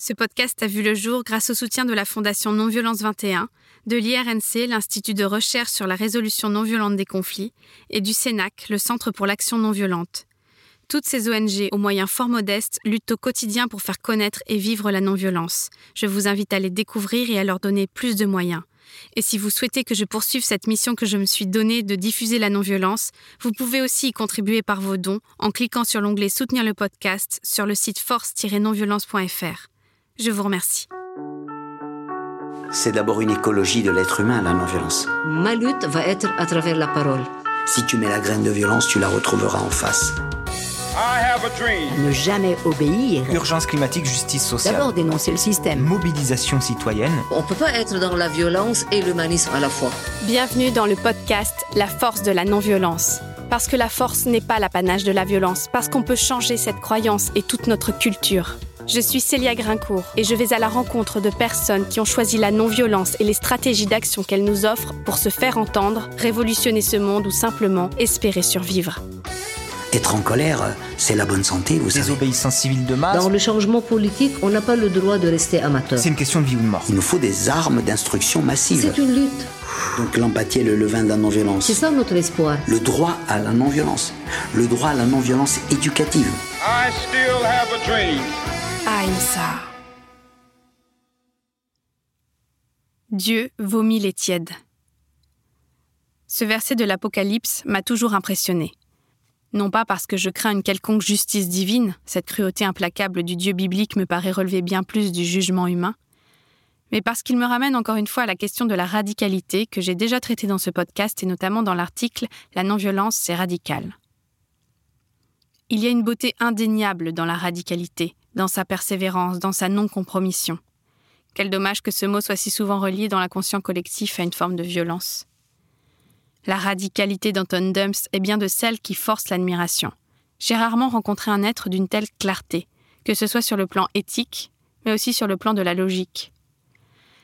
Ce podcast a vu le jour grâce au soutien de la Fondation Non-Violence 21, de l'IRNC, l'Institut de recherche sur la résolution non violente des conflits, et du CENAC, le Centre pour l'action non violente. Toutes ces ONG, aux moyens fort modestes, luttent au quotidien pour faire connaître et vivre la non-violence. Je vous invite à les découvrir et à leur donner plus de moyens. Et si vous souhaitez que je poursuive cette mission que je me suis donnée de diffuser la non-violence, vous pouvez aussi y contribuer par vos dons en cliquant sur l'onglet Soutenir le podcast sur le site force-nonviolence.fr. Je vous remercie. C'est d'abord une écologie de l'être humain, la non-violence. Ma lutte va être à travers la parole. Si tu mets la graine de violence, tu la retrouveras en face. Ne jamais obéir. Urgence climatique, justice sociale. D'abord dénoncer le système. Mobilisation citoyenne. On ne peut pas être dans la violence et l'humanisme à la fois. Bienvenue dans le podcast La force de la non-violence. Parce que la force n'est pas l'apanage de la violence, parce qu'on peut changer cette croyance et toute notre culture. Je suis Célia Grincourt et je vais à la rencontre de personnes qui ont choisi la non-violence et les stratégies d'action qu'elle nous offre pour se faire entendre, révolutionner ce monde ou simplement espérer survivre. Être en colère, c'est la bonne santé, vous savez. Désobéissance civile de masse. Dans le changement politique, on n'a pas le droit de rester amateur. C'est une question de vie ou de mort. Il nous faut des armes d'instruction massive. C'est une lutte. Donc l'empathie est le levain de la non-violence. C'est ça notre espoir. Le droit à la non-violence. Le droit à la non-violence éducative. I still have a dream. Dieu vomit les tièdes. Ce verset de l'Apocalypse m'a toujours impressionné. Non pas parce que je crains une quelconque justice divine, cette cruauté implacable du Dieu biblique me paraît relever bien plus du jugement humain, mais parce qu'il me ramène encore une fois à la question de la radicalité que j'ai déjà traitée dans ce podcast et notamment dans l'article La non-violence, c'est radical. Il y a une beauté indéniable dans la radicalité, dans sa persévérance, dans sa non-compromission. Quel dommage que ce mot soit si souvent relié dans l'inconscient collectif à une forme de violence. La radicalité d'Anton Dumps est bien de celle qui force l'admiration. J'ai rarement rencontré un être d'une telle clarté, que ce soit sur le plan éthique, mais aussi sur le plan de la logique.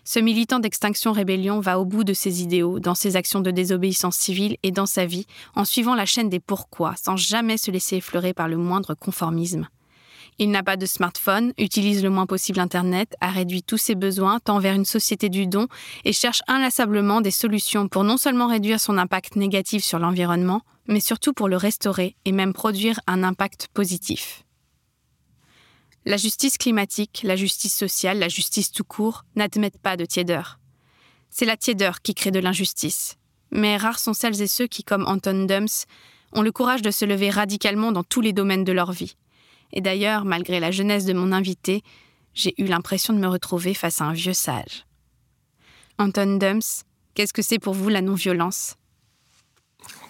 Ce militant d'Extinction Rébellion va au bout de ses idéaux, dans ses actions de désobéissance civile et dans sa vie, en suivant la chaîne des pourquoi, sans jamais se laisser effleurer par le moindre conformisme. Il n'a pas de smartphone, utilise le moins possible Internet, a réduit tous ses besoins, tend vers une société du don et cherche inlassablement des solutions pour non seulement réduire son impact négatif sur l'environnement, mais surtout pour le restaurer et même produire un impact positif. La justice climatique, la justice sociale, la justice tout court n'admettent pas de tiédeur. C'est la tiédeur qui crée de l'injustice. Mais rares sont celles et ceux qui, comme Anton Dumps, ont le courage de se lever radicalement dans tous les domaines de leur vie. Et d'ailleurs, malgré la jeunesse de mon invité, j'ai eu l'impression de me retrouver face à un vieux sage. Anton Dumps, qu'est-ce que c'est pour vous la non-violence?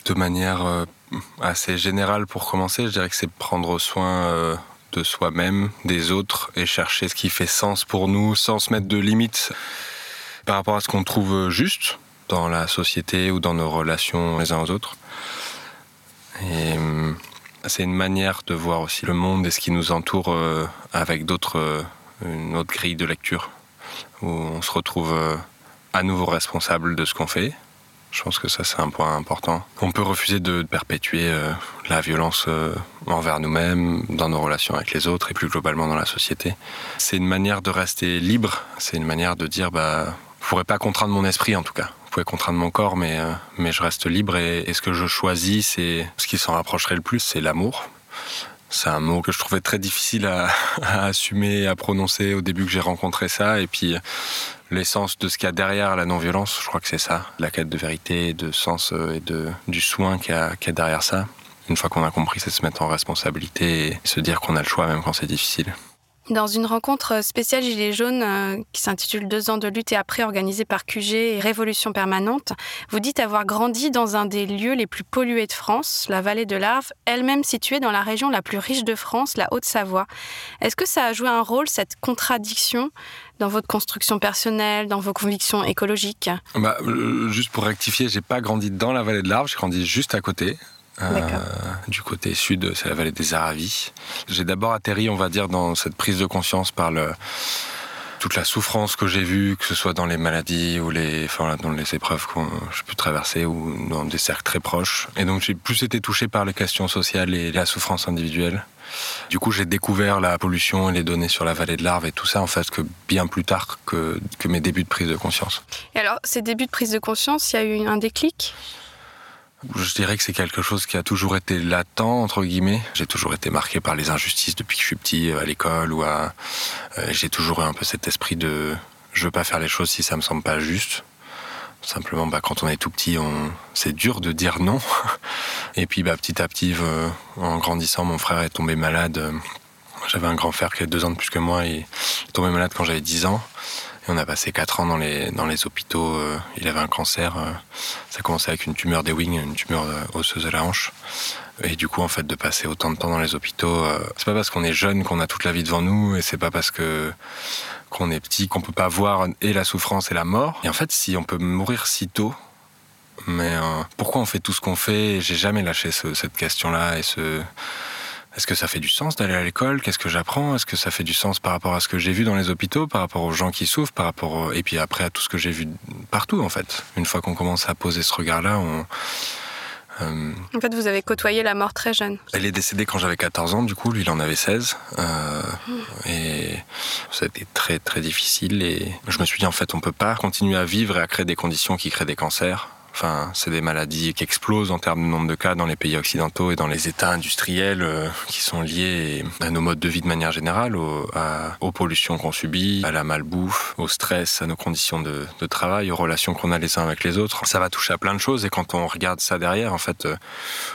De manière euh, assez générale pour commencer, je dirais que c'est prendre soin euh, de soi-même, des autres, et chercher ce qui fait sens pour nous sans se mettre de limites par rapport à ce qu'on trouve juste dans la société ou dans nos relations les uns aux autres. Hum, c'est une manière de voir aussi le monde et ce qui nous entoure euh, avec d'autres, euh, une autre grille de lecture, où on se retrouve euh, à nouveau responsable de ce qu'on fait. Je pense que ça, c'est un point important. On peut refuser de perpétuer la violence envers nous-mêmes, dans nos relations avec les autres et plus globalement dans la société. C'est une manière de rester libre, c'est une manière de dire, bah, je pourrais pas contraindre mon esprit en tout cas. Vous pouvez contraindre mon corps, mais, euh, je reste libre et, ce que je choisis, c'est ce qui s'en rapprocherait le plus, c'est l'amour. C'est un mot que je trouvais très difficile à, assumer, à prononcer au début que j'ai rencontré ça. Et puis l'essence de ce qu'il y a derrière la non-violence, je crois que c'est ça. La quête de vérité, de sens euh, et du soin qu'il y a derrière ça. Une fois qu'on a compris, c'est se mettre en responsabilité et se dire qu'on a le choix même quand c'est difficile. Dans une rencontre spéciale Gilets jaunes euh, qui s'intitule Deux ans de lutte et après organisée par QG et Révolution permanente, vous dites avoir grandi dans un des lieux les plus pollués de France, la vallée de l'Arve, elle-même située dans la région la plus riche de France, la Haute-Savoie. Est-ce que ça a joué un rôle, cette contradiction, dans votre construction personnelle, dans vos convictions écologiques? Bah, euh, Juste pour rectifier, j'ai pas grandi dans la vallée de l'Arve, j'ai grandi juste à côté. Euh, du côté sud, c'est la vallée des Aravis. J'ai d'abord atterri, on va dire, dans cette prise de conscience par le, toute la souffrance que j'ai vue, que ce soit dans les maladies ou les, enfin, dans les épreuves que j'ai pu traverser ou dans des cercles très proches. Et donc j'ai plus été touché par les questions sociales et la souffrance individuelle. Du coup, j'ai découvert la pollution et les données sur la vallée de l'Arve et tout ça, en fait, que bien plus tard que, que mes débuts de prise de conscience. Et alors, ces débuts de prise de conscience, il y a eu un déclic? Je dirais que c'est quelque chose qui a toujours été latent, entre guillemets. J'ai toujours été marqué par les injustices depuis que je suis petit à l'école ou. Euh, j'ai toujours eu un peu cet esprit de je veux pas faire les choses si ça me semble pas juste. Simplement, bah, quand on est tout petit, c'est dur de dire non. Et puis, bah, petit à petit, euh, en grandissant, mon frère est tombé malade. J'avais un grand frère qui a deux ans de plus que moi et il est tombé malade quand j'avais 10 ans. On a passé quatre ans dans les, dans les hôpitaux. Euh, il avait un cancer. Euh, ça a commencé avec une tumeur des wings, une tumeur osseuse de la hanche. Et du coup, en fait, de passer autant de temps dans les hôpitaux, c'est pas parce qu'on est jeune qu'on a toute la vie devant nous, et c'est pas parce que qu'on est petit qu'on peut pas voir et la souffrance et la mort. Et en fait, si on peut mourir si tôt, mais pourquoi on fait tout ce qu'on fait? J'ai jamais lâché cette question-là et ce est-ce que ça fait du sens d'aller à l'école? Qu'est-ce que j'apprends? Est-ce que ça fait du sens par rapport à ce que j'ai vu dans les hôpitaux, par rapport aux gens qui souffrent, par rapport et puis après à tout ce que j'ai vu partout en fait. Une fois qu'on commence à poser ce regard-là, on euh, En fait, vous avez côtoyé la mort très jeune. Elle est décédée quand j'avais 14 ans, du coup, lui, il en avait 16. Euh, et ça a été très, très difficile. Et je me suis dit, en fait, on peut pas continuer à vivre et à créer des conditions qui créent des cancers. Enfin, c'est des maladies qui explosent en termes de nombre de cas dans les pays occidentaux et dans les États industriels euh, qui sont liés à nos modes de vie de manière générale, aux pollutions qu'on subit, à la malbouffe, au stress, à nos conditions de, travail, aux relations qu'on a les uns avec les autres. Ça va toucher à plein de choses et quand on regarde ça derrière, en fait, euh,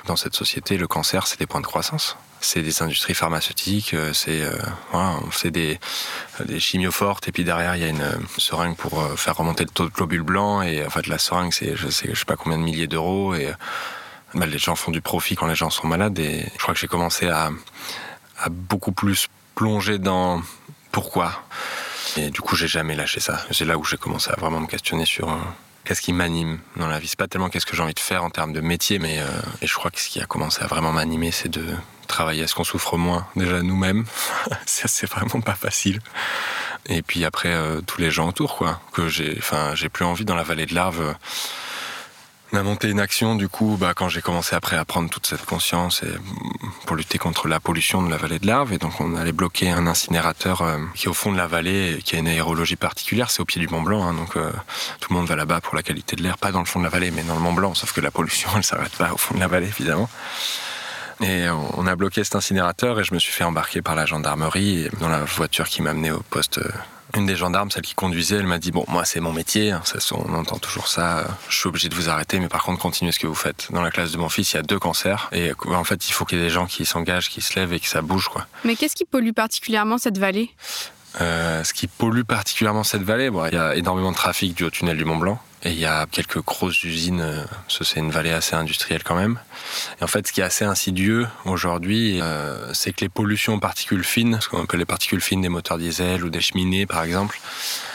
dans cette société, le cancer, c'est des points de croissance c'est des industries pharmaceutiques, euh, c'est euh, voilà, des, des chimios fortes et puis derrière il y a une euh, seringue pour faire remonter le taux de globules blancs et en fait la seringue c'est je sais je sais pas combien de milliers d'euros et bah, les gens font du profit quand les gens sont malades et je crois que j'ai commencé à, à beaucoup plus plonger dans pourquoi. Et du coup j'ai jamais lâché ça. C'est là où j'ai commencé à vraiment me questionner sur qu'est-ce qui m'anime dans la vie? C'est pas tellement qu'est-ce que j'ai envie de faire en termes de métier mais et je crois que ce qui a commencé à vraiment m'animer c'est de travailler à ce qu'on souffre moins déjà nous-mêmes. ça c'est vraiment pas facile. Et puis après euh, tous les gens autour quoi. Que j'ai, enfin j'ai plus envie dans la vallée de l'Arve. Euh, on a monté une action du coup bah, quand j'ai commencé après à prendre toute cette conscience mm, pour lutter contre la pollution de la vallée de l'Arve et donc on allait bloquer un incinérateur euh, qui est au fond de la vallée et qui a une aérologie particulière c'est au pied du Mont Blanc hein, donc tout le monde va là-bas pour la qualité de l'air pas dans le fond de la vallée mais dans le Mont Blanc sauf que la pollution elle s'arrête pas au fond de la vallée évidemment et on a bloqué cet incinérateur et je me suis fait embarquer par la gendarmerie dans la voiture qui m'amenait au poste. Une des gendarmes, celle qui conduisait, elle m'a dit Bon, moi, c'est mon métier, hein, on entend toujours ça, je suis obligé de vous arrêter, mais par contre, continuez ce que vous faites. Dans la classe de mon fils, il y a deux cancers, et en fait, il faut qu'il y ait des gens qui s'engagent, qui se lèvent et que ça bouge. quoi. Mais qu'est-ce qui pollue particulièrement cette vallée? Euh, Ce qui pollue particulièrement cette vallée, bon, il y a énormément de trafic du haut tunnel du Mont Blanc. Et il y a quelques grosses usines, euh, c'est une vallée assez industrielle quand même. Et en fait, ce qui est assez insidieux aujourd'hui, euh, c'est que les pollutions aux particules fines, ce qu'on appelle les particules fines des moteurs diesel ou des cheminées par exemple,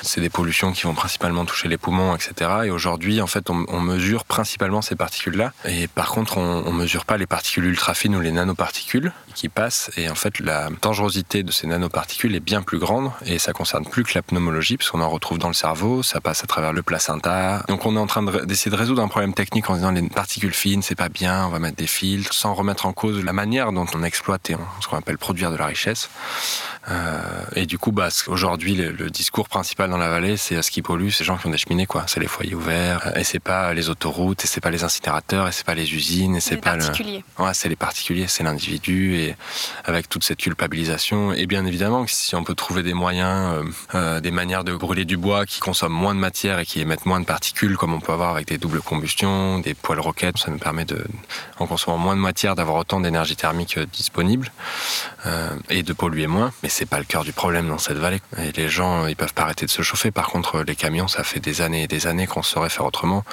c'est des pollutions qui vont principalement toucher les poumons, etc. Et aujourd'hui, en fait, on, mesure principalement ces particules-là. Et par contre, on, on mesure pas les particules ultra fines ou les nanoparticules qui passent. Et en fait, la dangerosité de ces nanoparticules est bien plus grande. Et ça concerne plus que la pneumologie, parce qu'on en retrouve dans le cerveau, ça passe à travers le placenta, donc on est en train d'essayer de, résoudre un problème technique en disant les particules fines, c'est pas bien, on va mettre des filtres, sans remettre en cause la manière dont on exploite et ce qu'on appelle produire de la richesse. Euh, et du coup, bah, aujourd'hui, le, discours principal dans la vallée, c'est ce qui pollue, c'est les gens qui ont des cheminées, quoi. C'est les foyers ouverts, et c'est pas les autoroutes, et c'est pas les incinérateurs, et c'est pas les usines, et c'est pas le. Ouais, c'est les particuliers, c'est l'individu, et avec toute cette culpabilisation. Et bien évidemment, si on peut trouver des moyens, euh, euh, des manières de brûler du bois qui consomment moins de matière et qui émettent moins de particules, comme on peut avoir avec des doubles combustions, des poêles roquettes, ça nous permet de, en consommant moins de matière, d'avoir autant d'énergie thermique disponible et de polluer moins. Mais c'est pas le cœur du problème dans cette vallée. Et les gens, ils peuvent pas arrêter de se chauffer. Par contre, les camions, ça fait des années et des années qu'on saurait faire autrement,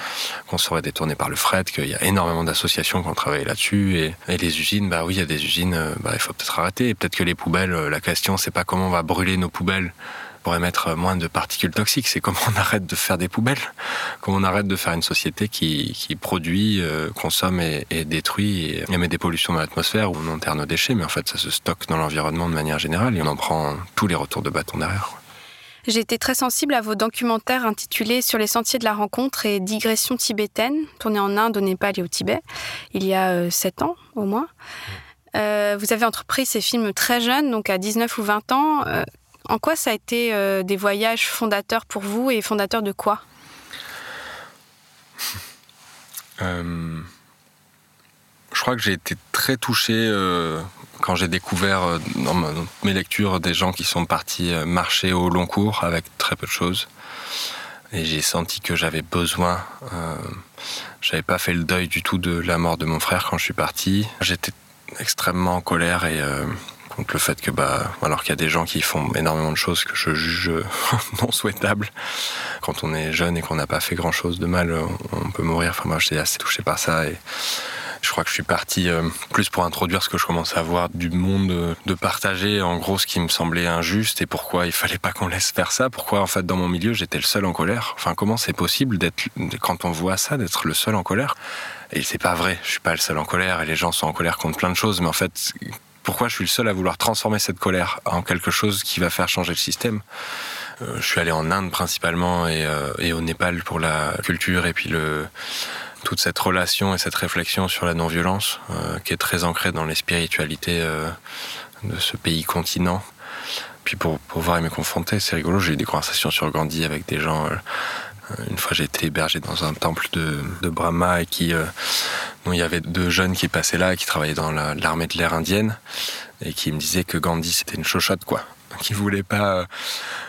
qu'on saurait détourner par le fret, qu'il y a énormément d'associations qui ont travaillé là-dessus. Et, les usines, bah oui, il y a des usines, euh, bah, il faut peut-être arrêter. peut-être que les poubelles, euh, la question, c'est pas comment on va brûler nos poubelles pour émettre moins de particules toxiques. C'est comment on arrête de faire des poubelles, comment on arrête de faire une société qui, qui produit, euh, consomme et, détruit et émet des pollutions dans l'atmosphère où on enterre nos déchets, mais en fait ça se stocke dans l'environnement de manière générale et on en prend tous les retours de bâton derrière. J'ai été très sensible à vos documentaires intitulés Sur les sentiers de la rencontre et Digression tibétaine, tournés en Inde, au Népal et au Tibet, il y a euh, sept ans au moins. Euh, vous avez entrepris ces films très jeunes, donc à 19 ou 20 ans. Euh, en quoi ça a été euh, des voyages fondateurs pour vous et fondateurs de quoi? Je crois que j'ai été très touché quand j'ai découvert dans mes lectures des gens qui sont partis marcher au long cours avec très peu de choses. Et j'ai senti que j'avais besoin. j'avais pas fait le deuil du tout de la mort de mon frère quand je suis parti. J'étais extrêmement en colère et euh, contre le fait que, bah, alors qu'il y a des gens qui font énormément de choses que je juge non souhaitables, quand on est jeune et qu'on n'a pas fait grand chose de mal, on peut mourir. Enfin, moi, j'étais assez touché par ça et je crois que je suis parti euh, plus pour introduire ce que je commençais à voir du monde, de partager en gros ce qui me semblait injuste et pourquoi il fallait pas qu'on laisse faire ça, pourquoi en fait dans mon milieu j'étais le seul en colère. Enfin, comment c'est possible d'être, quand on voit ça, d'être le seul en colère? Et c'est pas vrai, je suis pas le seul en colère et les gens sont en colère contre plein de choses, mais en fait, pourquoi je suis le seul à vouloir transformer cette colère en quelque chose qui va faire changer le système euh, Je suis allé en Inde principalement et, euh, et, au Népal pour la culture et puis toute cette relation et cette réflexion sur la non-violence euh, qui est très ancrée dans les spiritualités de ce pays continent. Puis pour, pour voir et me confronter, c'est rigolo, j'ai eu des conversations sur Gandhi avec des gens une fois, j'ai été hébergé dans un temple de, Brahma et qui, euh, il y avait deux jeunes qui passaient là, qui travaillaient dans l'armée de l'air indienne et qui me disaient que Gandhi c'était une chochotte quoi, qui voulait pas euh,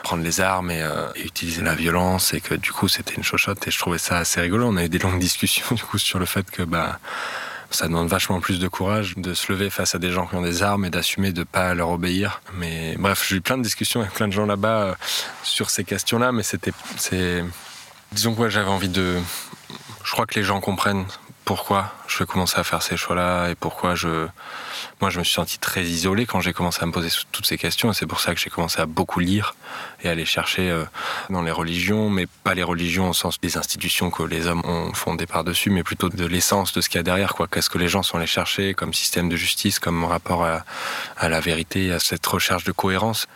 prendre les armes euh, et, utiliser la violence et que du coup c'était une chochotte et je trouvais ça assez rigolo. On a eu des longues discussions du coup sur le fait que bah ça demande vachement plus de courage de se lever face à des gens qui ont des armes et d'assumer de pas leur obéir. Mais bref, j'ai eu plein de discussions avec plein de gens là-bas sur ces questions-là, mais c'était, c'est, Disons que j'avais envie de. Je crois que les gens comprennent pourquoi je commencer à faire ces choix-là et pourquoi je. Moi, je me suis senti très isolé quand j'ai commencé à me poser toutes ces questions et c'est pour ça que j'ai commencé à beaucoup lire et à aller chercher euh, dans les religions, mais pas les religions au sens des institutions que les hommes ont fondées par-dessus, mais plutôt de l'essence de ce qu'il y a derrière, quoi. Qu'est-ce que les gens sont allés chercher comme système de justice, comme rapport à, à la vérité, à cette recherche de cohérence.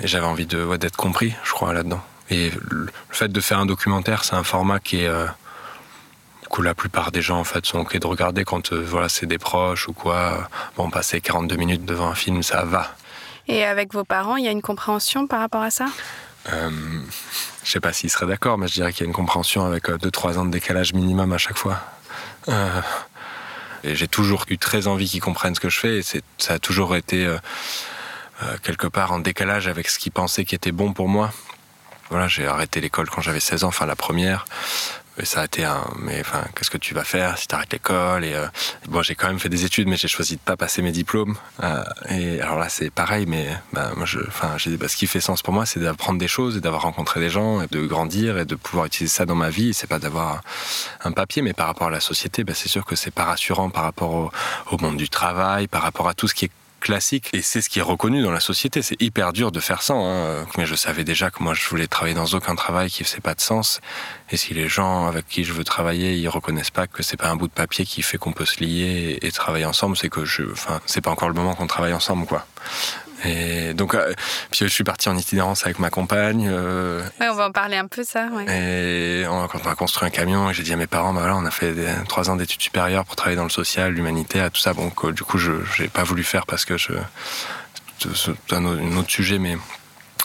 Et j'avais envie de, d'être compris, je crois, là-dedans. Et le fait de faire un documentaire, c'est un format qui est euh, que la plupart des gens en fait sont ok de regarder quand euh, voilà c'est des proches ou quoi. Bon, passer 42 minutes devant un film, ça va. Et avec vos parents, il y a une compréhension par rapport à ça? Euh, Je sais pas s'ils seraient d'accord, mais je dirais qu'il y a une compréhension avec 2-3 ans de décalage minimum à chaque fois. et j'ai toujours eu très envie qu'ils comprennent ce que je fais. Et ça a toujours été quelque part en décalage avec ce qu'ils pensaient qui était bon pour moi. Voilà, j'ai arrêté l'école quand j'avais 16 ans, enfin la première. Et ça a été un. Mais enfin, qu'est-ce que tu vas faire si tu arrêtes l'école Et euh, bon, j'ai quand même fait des études, mais j'ai choisi de pas passer mes diplômes. Euh, et alors là, c'est pareil, mais bah, je, enfin, bah, ce qui fait sens pour moi, c'est d'apprendre des choses et d'avoir rencontré des gens, et de grandir et de pouvoir utiliser ça dans ma vie. C'est pas d'avoir un papier, mais par rapport à la société, bah, c'est sûr que c'est pas rassurant par rapport au, au monde du travail, par rapport à tout ce qui est classique et c'est ce qui est reconnu dans la société. C'est hyper dur de faire ça, hein. mais je savais déjà que moi je voulais travailler dans aucun travail qui faisait pas de sens. Et si les gens avec qui je veux travailler, ils reconnaissent pas que c'est pas un bout de papier qui fait qu'on peut se lier et, travailler ensemble, c'est que je, enfin, c'est pas encore le moment qu'on travaille ensemble, quoi. Et donc, euh, puis je suis parti en itinérance avec ma compagne. Euh, on va en parler un peu ça. Ouais. Et quand on a construit un camion, j'ai dit à mes parents, bah voilà, on a fait trois ans d'études supérieures pour travailler dans le social, l'humanitaire, tout ça. Bon, du coup, je n'ai pas voulu faire parce que je, c'est un, autre sujet, mais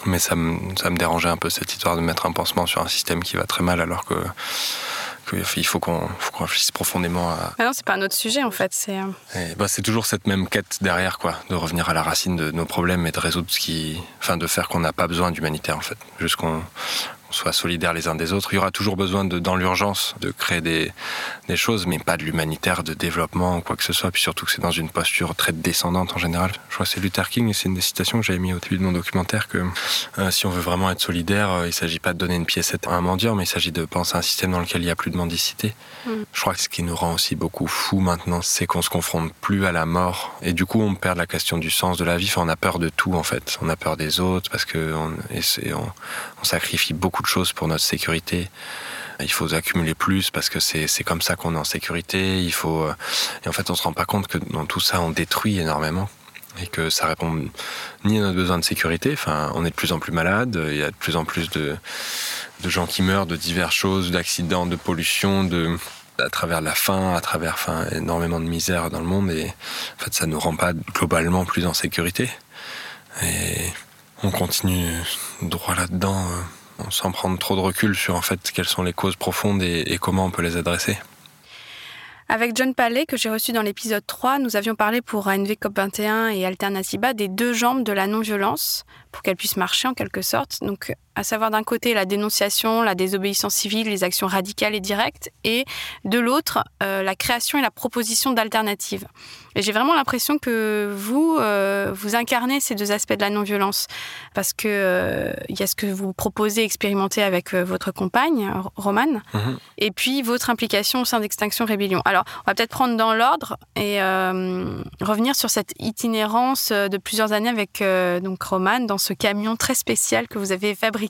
mais ça me, ça me dérangeait un peu cette histoire de mettre un pansement sur un système qui va très mal alors que il faut qu'on réfléchisse profondément à. Mais non, c'est pas un autre sujet en fait. C'est. Euh, bah, c'est toujours cette même quête derrière, quoi, de revenir à la racine de nos problèmes et de résoudre ce qui, enfin, de faire qu'on n'a pas besoin d'humanitaire en fait, juste qu'on soit solidaires les uns des autres. Il y aura toujours besoin, de, dans l'urgence, de créer des, des, choses, mais pas de l'humanitaire, de développement ou quoi que ce soit. Puis surtout que c'est dans une posture très descendante en général. Je crois que c'est Luther King et c'est une des citations que j'avais mis au début de mon documentaire que euh, si on veut vraiment être solidaire, euh, il ne s'agit pas de donner une piécette à un mendiant, mais il s'agit de penser à un système dans lequel il n'y a plus de mendicité. Mm. Je crois que ce qui nous rend aussi beaucoup fous maintenant, c'est qu'on se confronte plus à la mort. Et du coup, on perd la question du sens de la vie. Enfin, on a peur de tout en fait. On a peur des autres parce que on, on, on sacrifie beaucoup de choses pour notre sécurité. Il faut accumuler plus parce que c'est comme ça qu'on est en sécurité. Il faut euh, et en fait on se rend pas compte que dans tout ça on détruit énormément et que ça répond ni à notre besoin de sécurité. Enfin, on est de plus en plus malade. Il y a de plus en plus de, de gens qui meurent de diverses choses, d'accidents, de pollution, de à travers la faim, à travers enfin, énormément de misère dans le monde et en fait ça nous rend pas globalement plus en sécurité. Et on continue droit là-dedans euh, sans prendre trop de recul sur en fait quelles sont les causes profondes et, comment on peut les adresser. Avec John Palais, que j'ai reçu dans l'épisode 3, nous avions parlé pour ANV COP21 et Alternativa des deux jambes de la non-violence, pour qu'elles puissent marcher en quelque sorte. Donc, à savoir d'un côté la dénonciation, la désobéissance civile, les actions radicales et directes, et de l'autre, euh, la création et la proposition d'alternatives. Et j'ai vraiment l'impression que vous, euh, vous incarnez ces deux aspects de la non-violence, parce que euh, il y a ce que vous proposez, expérimenter avec votre compagne, Romane, Mhm. et puis votre implication au sein d'Extinction Rébellion. Alors, on va peut-être prendre dans l'ordre et euh, revenir sur cette itinérance de plusieurs années avec euh, donc Romane dans ce camion très spécial que vous avez fabriqué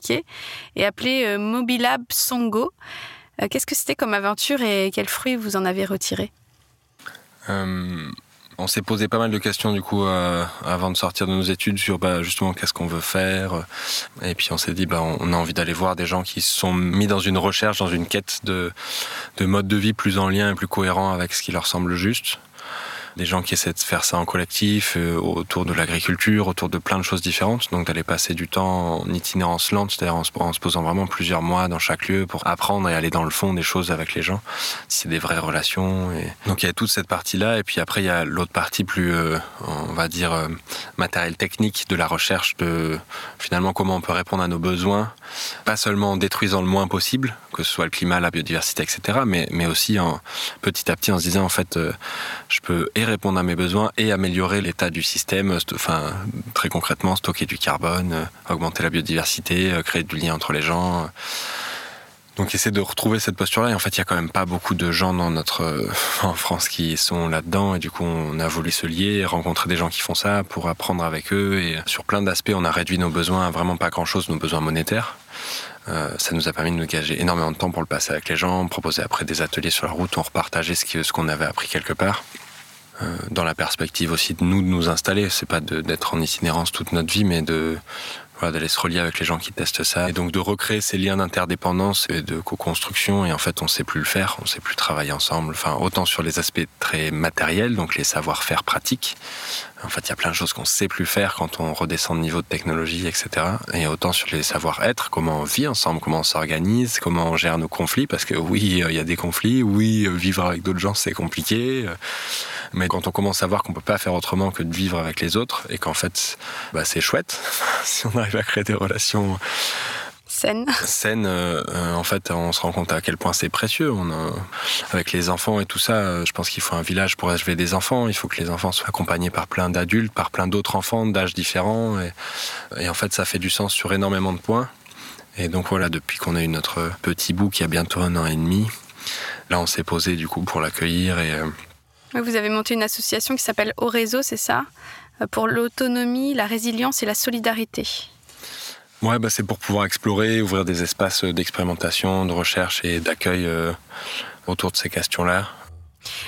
et appelé euh, Mobilab Songo. Euh, Qu'est-ce que c'était comme aventure et quels fruits vous en avez retirés? Euh, on s'est posé pas mal de questions du coup avant de sortir de nos études sur bah, justement qu'est-ce qu'on veut faire. Et puis on s'est dit bah, on a envie d'aller voir des gens qui se sont mis dans une recherche, dans une quête de, de mode de vie plus en lien et plus cohérent avec ce qui leur semble juste. Des gens qui essaient de faire ça en collectif, euh, autour de l'agriculture, autour de plein de choses différentes. Donc d'aller passer du temps en itinérance lente, c'est-à-dire en, se- posant vraiment plusieurs mois dans chaque lieu pour apprendre et aller dans le fond des choses avec les gens. C'est des vraies relations. Et... Donc il y a toute cette partie-là. Et puis après, il y a l'autre partie plus, euh, on va dire, euh, matériel technique de la recherche de finalement comment on peut répondre à nos besoins. Pas seulement en détruisant le moins possible, que ce soit le climat, la biodiversité, etc. Mais, mais aussi en, petit à petit en se disant, en fait, je peux répondre à mes besoins et améliorer l'état du système. st- Enfin, très concrètement, stocker du carbone, euh, augmenter la biodiversité, euh, créer du lien entre les gens. euh. Donc essayer de retrouver cette posture-là. Et en fait, il y a quand même pas beaucoup de gens dans notre en France qui sont là-dedans. Et du coup, on a voulu se lier, rencontrer des gens qui font ça pour apprendre avec eux. Et sur plein d'aspects, on a réduit nos besoins à vraiment pas grand-chose, nos besoins monétaires. Ça nous a permis de nous gager énormément de temps pour le passer avec les gens, proposer après des ateliers sur la route, on repartageait ce qu'on avait appris quelque part. Euh, dans la perspective aussi de nous de nous installer, c'est pas d'être en itinérance toute notre vie, mais de voilà, d'aller se relier avec les gens qui testent ça. Et donc de recréer ces liens d'interdépendance et de co-construction. Et en fait on sait plus le faire, on sait plus travailler ensemble, enfin autant sur les aspects très matériels, donc les savoir-faire pratiques. En fait, il y a plein de choses qu'on sait plus faire quand on redescend de niveau de technologie, etc. Et autant sur les savoir-être, comment on vit ensemble, comment on s'organise, comment on gère nos conflits, parce que oui, euh, il y a des conflits, oui, euh, vivre avec d'autres gens c'est compliqué. euh, mais quand on commence à voir qu'on peut pas faire autrement que de vivre avec les autres et qu'en fait, bah, c'est chouette si on arrive à créer des relations Scène. saines. euh, euh, en fait, on se rend compte à quel point c'est précieux. On a- avec les enfants et tout ça, euh, je pense qu'il faut un village pour élever des enfants. Il faut que les enfants soient accompagnés par plein d'adultes, par plein d'autres enfants d'âges différents. Et, et en fait, ça fait du sens sur énormément de points. Et donc voilà, depuis qu'on a eu notre petit bout qui a bientôt un an et demi, là, on s'est posé du coup pour l'accueillir et euh, Oui, Vous avez monté une association qui s'appelle Au Réseau, c'est ça? Euh, Pour l'autonomie, la résilience et la solidarité. Ouais, bah c'est pour pouvoir explorer, ouvrir des espaces d'expérimentation, de recherche et d'accueil euh, autour de ces questions-là.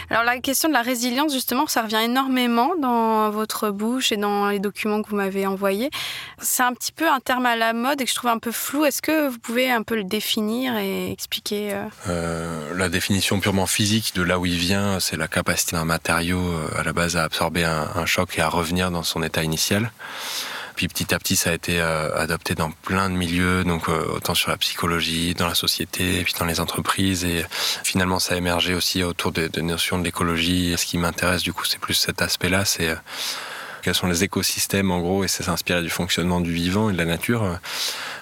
Alors la question de la résilience, justement, ça revient énormément dans votre bouche et dans les documents que vous m'avez envoyés. C'est un petit peu un terme à la mode et que je trouve un peu flou. Est-ce que vous pouvez un peu le définir et expliquer euh, Euh, la définition purement physique de là où il vient, c'est la capacité d'un matériau euh, à la base à absorber un, un choc et à revenir dans son état initial. Puis petit à petit, ça a été euh, adopté dans plein de milieux, donc euh, autant sur la psychologie, dans la société, puis dans les entreprises. Et finalement, ça a émergé aussi autour des, notions de l'écologie. Ce qui m'intéresse, du coup, c'est plus cet aspect-là, c'est euh, quels sont les écosystèmes, en gros, et c'est s'inspirer du fonctionnement du vivant et de la nature.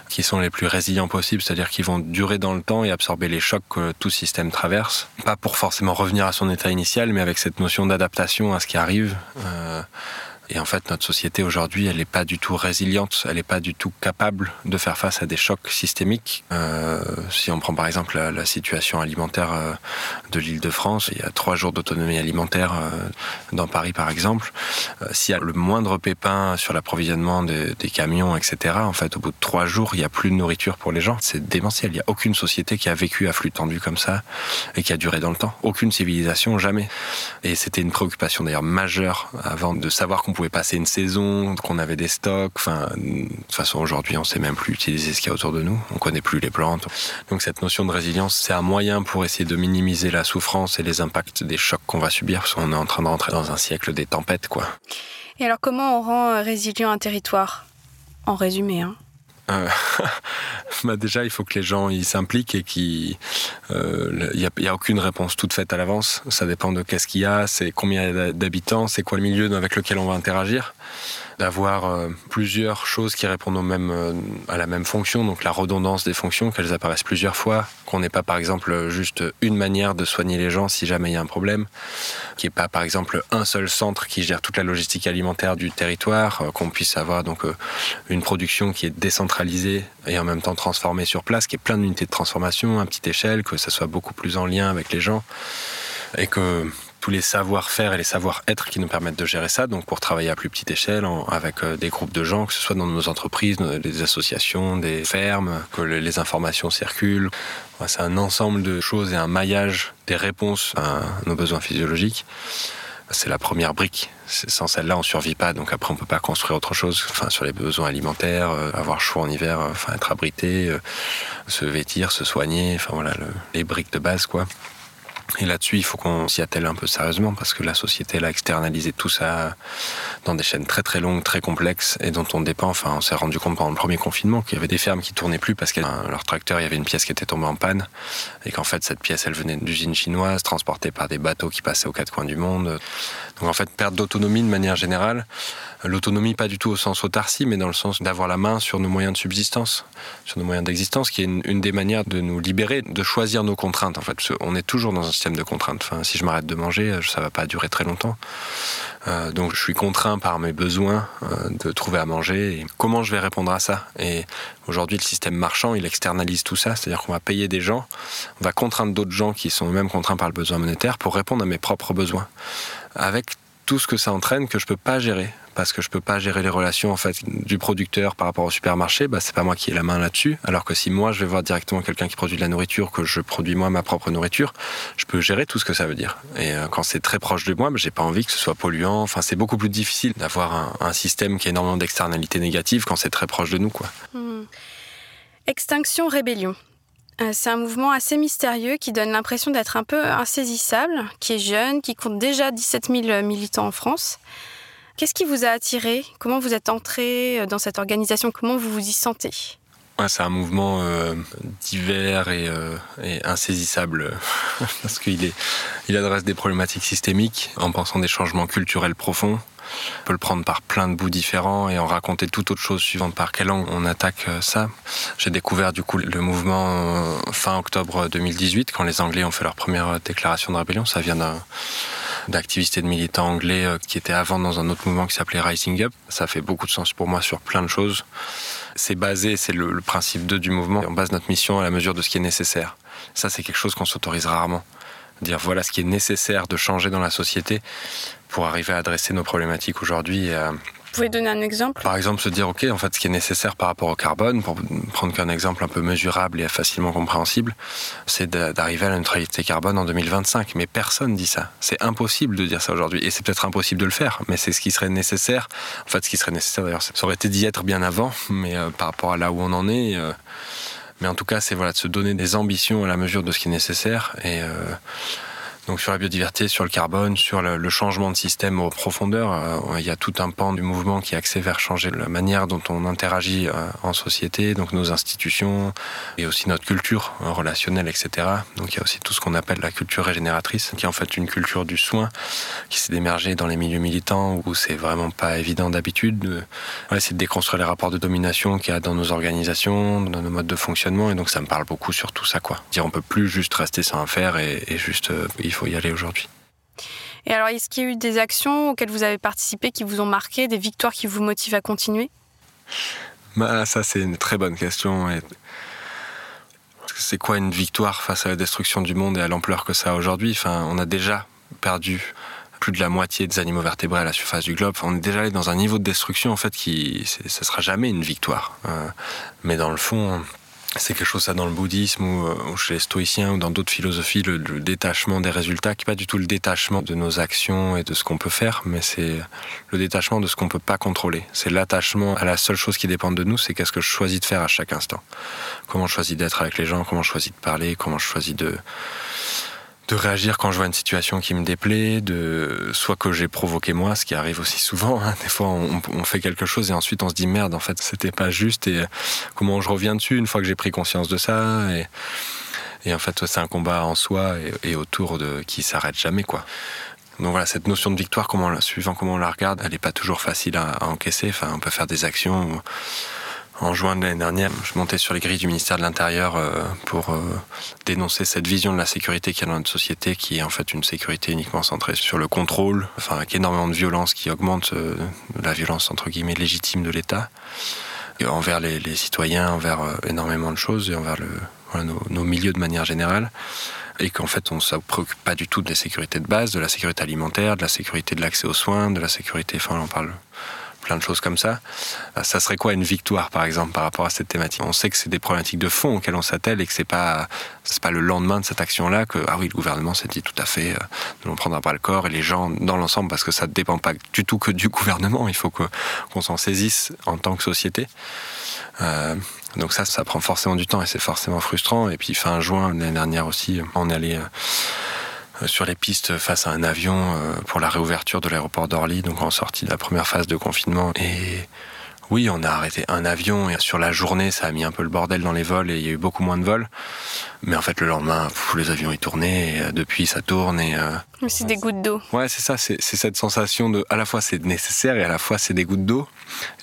qui sont les plus résilients possibles, c'est-à-dire qui vont durer dans le temps et absorber les chocs que tout système traverse. Pas pour forcément revenir à son état initial, mais avec cette notion d'adaptation à ce qui arrive. Et en fait, notre société aujourd'hui, elle n'est pas du tout résiliente, elle n'est pas du tout capable de faire face à des chocs systémiques. Euh, si on prend par exemple la, situation alimentaire euh, de l'île de France, il y a trois jours d'autonomie alimentaire euh, dans Paris par exemple. S'il y a le moindre pépin sur l'approvisionnement des, des camions, etc., en fait, au bout de trois jours, il n'y a plus de nourriture pour les gens. C'est démentiel. Il n'y a aucune société qui a vécu à flux tendu comme ça et qui a duré dans le temps. Aucune civilisation, jamais. Et c'était une préoccupation d'ailleurs majeure avant de savoir qu'on pouvait passer une saison, qu'on avait des stocks. Enfin, de toute façon, aujourd'hui, on sait même plus utiliser ce qu'il y a autour de nous. On connaît plus les plantes. Donc, cette notion de résilience, c'est un moyen pour essayer de minimiser la souffrance et les impacts des chocs qu'on va subir, parce qu'on est en train de rentrer dans un siècle des tempêtes, quoi. Et alors, comment on rend résilient un territoire? En résumé, hein. Euh, bah déjà, il faut que les gens ils s'impliquent et qu'il euh, n'y a, a, aucune réponse toute faite à l'avance. Ça dépend de qu'est-ce qu'il y a, c'est combien d'habitants, c'est quoi le milieu avec lequel on va interagir d'avoir euh, plusieurs choses qui répondent au même, euh, à la même fonction, donc la redondance des fonctions, qu'elles apparaissent plusieurs fois, qu'on n'ait pas par exemple juste une manière de soigner les gens si jamais il y a un problème, qu'il n'y ait pas par exemple un seul centre qui gère toute la logistique alimentaire du territoire, euh, qu'on puisse avoir donc une production qui est décentralisée et en même temps transformée sur place, qui est plein d'unités de transformation à petite échelle, que ça soit beaucoup plus en lien avec les gens et que tous les savoir-faire et les savoir-être qui nous permettent de gérer ça, donc pour travailler à plus petite échelle, avec euh, des groupes de gens, que ce soit dans nos entreprises, des associations, des fermes, que les informations circulent. C'est un ensemble de choses et un maillage des réponses à nos besoins physiologiques. C'est la première brique. Sans celle-là, on survit pas. Donc après, on peut pas construire autre chose. Enfin, sur les besoins alimentaires, euh, avoir chaud en hiver, euh, enfin être abrité, se vêtir, se soigner. Enfin voilà, les briques de base, quoi. Et là-dessus, il faut qu'on s'y attelle un peu sérieusement parce que la société a externalisé tout ça dans des chaînes très très longues, très complexes et dont on dépend. Enfin, on s'est rendu compte pendant le premier confinement qu'il y avait des fermes qui tournaient plus parce que leur tracteur, il y avait une pièce qui était tombée en panne et qu'en fait cette pièce, elle venait d'usine chinoise, transportée par des bateaux qui passaient aux quatre coins du monde. Donc en fait, perte d'autonomie de manière générale. L'autonomie pas du tout au sens autarcie, mais dans le sens d'avoir la main sur nos moyens de subsistance, sur nos moyens d'existence, qui est une, des manières de nous libérer, de choisir nos contraintes. En fait, on est toujours dans un système de contraintes. Si je m'arrête de manger, ça va pas durer très longtemps. Euh, donc je suis contraint par mes besoins euh, de trouver à manger. Comment je vais répondre à ça? Et aujourd'hui, le système marchand, il externalise tout ça, c'est-à-dire qu'on va payer des gens, on va contraindre d'autres gens qui sont eux-mêmes contraints par le besoin monétaire pour répondre à mes propres besoins, avec tout ce que ça entraîne que je peux pas gérer parce que je peux pas gérer les relations en fait du producteur par rapport au supermarché, bah c'est pas moi qui ai la main là-dessus. Alors que si moi je vais voir directement quelqu'un qui produit de la nourriture, que je produis moi ma propre nourriture, je peux gérer tout ce que ça veut dire. Et euh, quand c'est très proche de moi, bah, j'ai pas envie que ce soit polluant. Enfin, c'est beaucoup plus difficile d'avoir un, système qui a énormément d'externalités négatives quand c'est très proche de nous, quoi. Hmm. Extinction Rébellion. Euh, c'est un mouvement assez mystérieux qui donne l'impression d'être un peu insaisissable, qui est jeune, qui compte déjà 17 000 militants en France. Qu'est-ce qui vous a attiré? Comment vous êtes entré euh, dans cette organisation? Comment vous vous y sentez? C'est un mouvement euh, divers et, euh, insaisissable parce qu'il il adresse des problématiques systémiques en pensant des changements culturels profonds. On peut le prendre par plein de bouts différents et en raconter toute autre chose suivant par quel angle on attaque euh, ça. J'ai découvert du coup le mouvement euh, fin octobre 2018 quand les Anglais ont fait leur première déclaration de rébellion. Ça vient d'un d'activistes et de militants anglais euh, qui étaient avant dans un autre mouvement qui s'appelait Rising Up. Ça fait beaucoup de sens pour moi sur plein de choses. C'est basé, c'est le, principe 2 du mouvement. On base notre mission à la mesure de ce qui est nécessaire. Ça, c'est quelque chose qu'on s'autorise rarement. Dire voilà ce qui est nécessaire de changer dans la société pour arriver à adresser nos problématiques aujourd'hui pouvez donner un exemple? Par exemple, se dire, OK, en fait, ce qui est nécessaire par rapport au carbone, pour prendre qu'un exemple un peu mesurable et facilement compréhensible, c'est d'arriver à la neutralité carbone en 2025. Mais personne dit ça. C'est impossible de dire ça aujourd'hui. Et c'est peut-être impossible de le faire, mais c'est ce qui serait nécessaire. En fait, ce qui serait nécessaire, d'ailleurs, ça aurait été d'y être bien avant, mais euh, par rapport à là où on en est. Euh, mais en tout cas, c'est voilà, de se donner des ambitions à la mesure de ce qui est nécessaire. Et. Euh, donc sur la biodiversité, sur le carbone, sur le, changement de système en profondeur, euh, il y a tout un pan du mouvement qui est axé vers changer la manière dont on interagit euh, en société, donc nos institutions et aussi notre culture euh, relationnelle, etc. Donc il y a aussi tout ce qu'on appelle la culture régénératrice, qui est en fait une culture du soin qui s'est émergée dans les milieux militants où c'est vraiment pas évident d'habitude. De, c'est de déconstruire les rapports de domination qu'il y a dans nos organisations, dans nos modes de fonctionnement, et donc ça me parle beaucoup sur tout ça, quoi. Dire on peut plus juste rester sans faire et, et juste faut y aller aujourd'hui. Et alors, est-ce qu'il y a eu des actions auxquelles vous avez participé qui vous ont marqué, des victoires qui vous motivent à continuer? Bah, Ça, c'est une très bonne question. C'est quoi une victoire face à la destruction du monde et à l'ampleur que ça a aujourd'hui? Enfin, On a déjà perdu plus de la moitié des animaux vertébrés à la surface du globe. on est déjà allé dans un niveau de destruction en fait qui, ça sera jamais une victoire. Euh, mais dans le fond, c'est quelque chose ça dans le bouddhisme ou, euh, chez les stoïciens ou dans d'autres philosophies, le, détachement des résultats, qui n'est pas du tout le détachement de nos actions et de ce qu'on peut faire, mais c'est le détachement de ce qu'on peut pas contrôler. C'est l'attachement à la seule chose qui dépend de nous, c'est qu'est-ce que je choisis de faire à chaque instant. Comment je choisis d'être avec les gens, comment je choisis de parler, comment je choisis de de réagir quand je vois une situation qui me déplaît, de soit que j'ai provoqué moi, ce qui arrive aussi souvent. Hein. Des fois, on, fait quelque chose et ensuite on se dit merde, en fait, c'était pas juste. Et euh, comment je reviens dessus une fois que j'ai pris conscience de ça et, et en fait, c'est un combat en soi et, autour de qui s'arrête jamais, quoi. Donc voilà, cette notion de victoire, comment, suivant comment on la regarde, elle n'est pas toujours facile à, à, encaisser. Enfin, on peut faire des actions en juin de l'année dernière, je montais sur les grilles du ministère de l'Intérieur euh, pour euh, dénoncer cette vision de la sécurité qu'il y a dans notre société, qui est en fait une sécurité uniquement centrée sur le contrôle, enfin avec énormément de violence qui augmente euh, la violence entre guillemets légitime de l'État envers les, citoyens, envers énormément de choses et envers nos, milieux de manière générale et qu'en fait on ne se préoccupe pas du tout de la sécurité de base, de la sécurité alimentaire, de la sécurité de l'accès aux soins, de la sécurité, enfin on parle plein de choses comme ça. Euh, ça serait quoi une victoire, par exemple, par rapport à cette thématique? On sait que c'est des problématiques de fond auxquelles on s'attelle et que c'est pas c'est pas le lendemain de cette action-là que ah oui, le gouvernement s'est dit tout à fait, euh, nous on prendra pas le corps et les gens dans l'ensemble parce que ça ne dépend pas du tout que du gouvernement. Il faut que qu'on s'en saisisse en tant que société. Euh, donc ça, ça prend forcément du temps et c'est forcément frustrant. Et puis fin juin l'année dernière aussi, on est allé euh, sur les pistes face à un avion euh, pour la réouverture de l'aéroport d'Orly, donc en sortie de la première phase de confinement. Et oui, on a arrêté un avion et sur la journée, ça a mis un peu le bordel dans les vols et il y a eu beaucoup moins de vols. Mais en fait, le lendemain, les avions y tournaient et euh, depuis, ça tourne et. Euh, c'est des gouttes d'eau. Ouais, c'est ça. C'est cette sensation de, à la fois, c'est nécessaire et à la fois, c'est des gouttes d'eau.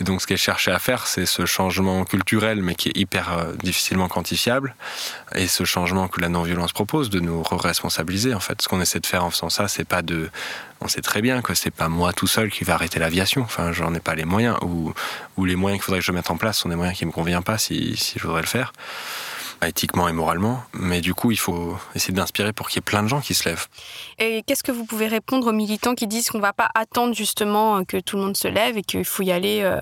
Et donc, ce qu'est cherché à faire, c'est ce changement culturel, mais qui est hyper euh, difficilement quantifiable. Et ce changement que la non-violence propose, de nous responsabiliser. En fait, ce qu'on essaie de faire en faisant ça, c'est pas de on sait très bien que c'est pas moi tout seul qui va arrêter l'aviation. Enfin, j'en ai pas les moyens. Ou, ou les moyens qu'il faudrait que je mette en place sont des moyens qui me conviennent pas si, si je voudrais le faire éthiquement et moralement, mais du coup, il faut essayer d'inspirer pour qu'il y ait plein de gens qui se lèvent. Et qu'est-ce que vous pouvez répondre aux militants qui disent qu'on ne va pas attendre justement que tout le monde se lève et qu'il faut y aller euh,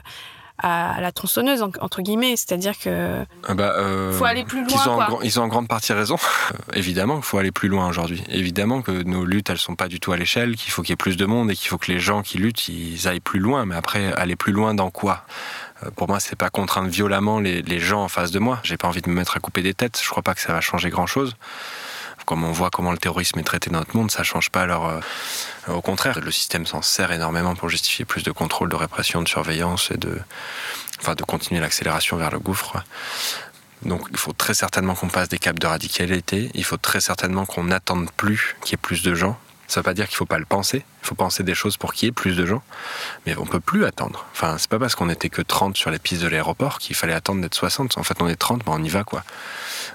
à la tronçonneuse entre guillemets, c'est-à-dire que ah bah, euh, faut aller plus loin. Ils ont, En, ils ont en grande partie raison. Euh, évidemment qu'il faut aller plus loin aujourd'hui. Évidemment que nos luttes elles sont pas du tout à l'échelle, qu'il faut qu'il y ait plus de monde et qu'il faut que les gens qui luttent ils aillent plus loin. Mais après aller plus loin dans quoi? euh, pour moi, c'est pas contraindre violemment les, les, gens en face de moi. J'ai pas envie de me mettre à couper des têtes. Je crois pas que ça va changer grand chose. Comme on voit comment le terrorisme est traité dans notre monde, ça change pas leur. Euh, au contraire, le système s'en sert énormément pour justifier plus de contrôle, de répression, de surveillance et de, enfin, de continuer l'accélération vers le gouffre. Donc il faut très certainement qu'on passe des caps de radicalité, il faut très certainement qu'on n'attende plus qu'il y ait plus de gens, ça veut pas dire qu'il faut pas le penser. Il faut penser des choses pour qu'il y ait plus de gens. Mais on peut plus attendre. Enfin, c'est pas parce qu'on était que 30 sur les pistes de l'aéroport qu'il fallait attendre d'être 60. En fait, on est 30, ben on y va, quoi.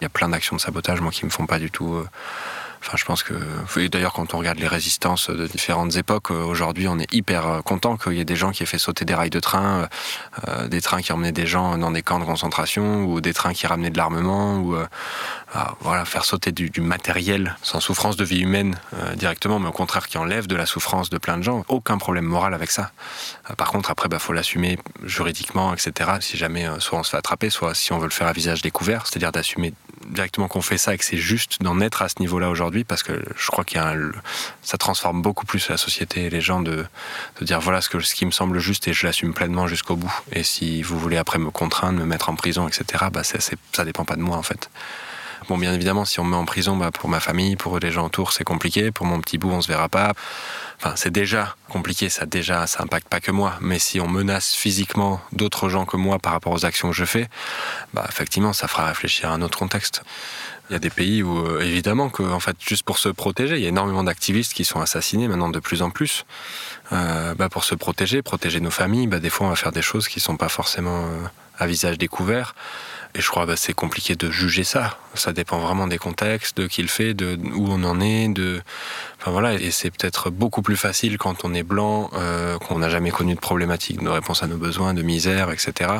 Il y a plein d'actions de sabotage, moi, qui me font pas du tout. Euh, Enfin, je pense que, d'ailleurs, quand on regarde les résistances de différentes époques, euh, aujourd'hui, on est hyper euh, content qu'il y ait des gens qui aient fait sauter des rails de train, euh, des trains qui emmenaient des gens dans des camps de concentration, ou des trains qui ramenaient de l'armement, ou voilà, faire sauter du, matériel sans souffrance de vie humaine directement, mais au contraire qui enlève de la souffrance de plein de gens. Aucun problème moral avec ça. par contre, après, bah, faut l'assumer juridiquement, etc. Si jamais, soit on se fait attraper, soit si on veut le faire à visage découvert, c'est-à-dire d'assumer directement qu'on fait ça et que c'est juste d'en être à ce niveau-là aujourd'hui parce que je crois qu'il ça transforme beaucoup plus la société et les gens de, de dire voilà ce, que, ce qui me semble juste et je l'assume pleinement jusqu'au bout. Et si vous voulez après me contraindre, me mettre en prison, etc., bah c'est, ça dépend pas de moi en fait. Bon, bien évidemment, si on me met en prison, bah, pour ma famille, pour les gens autour, c'est compliqué. Pour mon petit bout, on se verra pas. Enfin, c'est déjà compliqué, ça déjà, ça impacte pas que moi. Mais si on menace physiquement d'autres gens que moi par rapport aux actions que je fais, bah, effectivement, ça fera réfléchir à un autre contexte. Il y a des pays où, euh, évidemment, que, en fait, juste pour se protéger, il y a énormément d'activistes qui sont assassinés maintenant de plus en plus. Euh, bah, pour se protéger, protéger nos familles, bah, des fois, on va faire des choses qui sont pas forcément euh, à visage découvert. Et je crois que bah, c'est compliqué de juger ça. Ça dépend vraiment des contextes, de qui le fait, de où on en est, de. Enfin voilà, et c'est peut-être beaucoup plus facile quand on est blanc, euh, qu'on n'a jamais connu de problématiques de réponse à nos besoins, de misère, etc.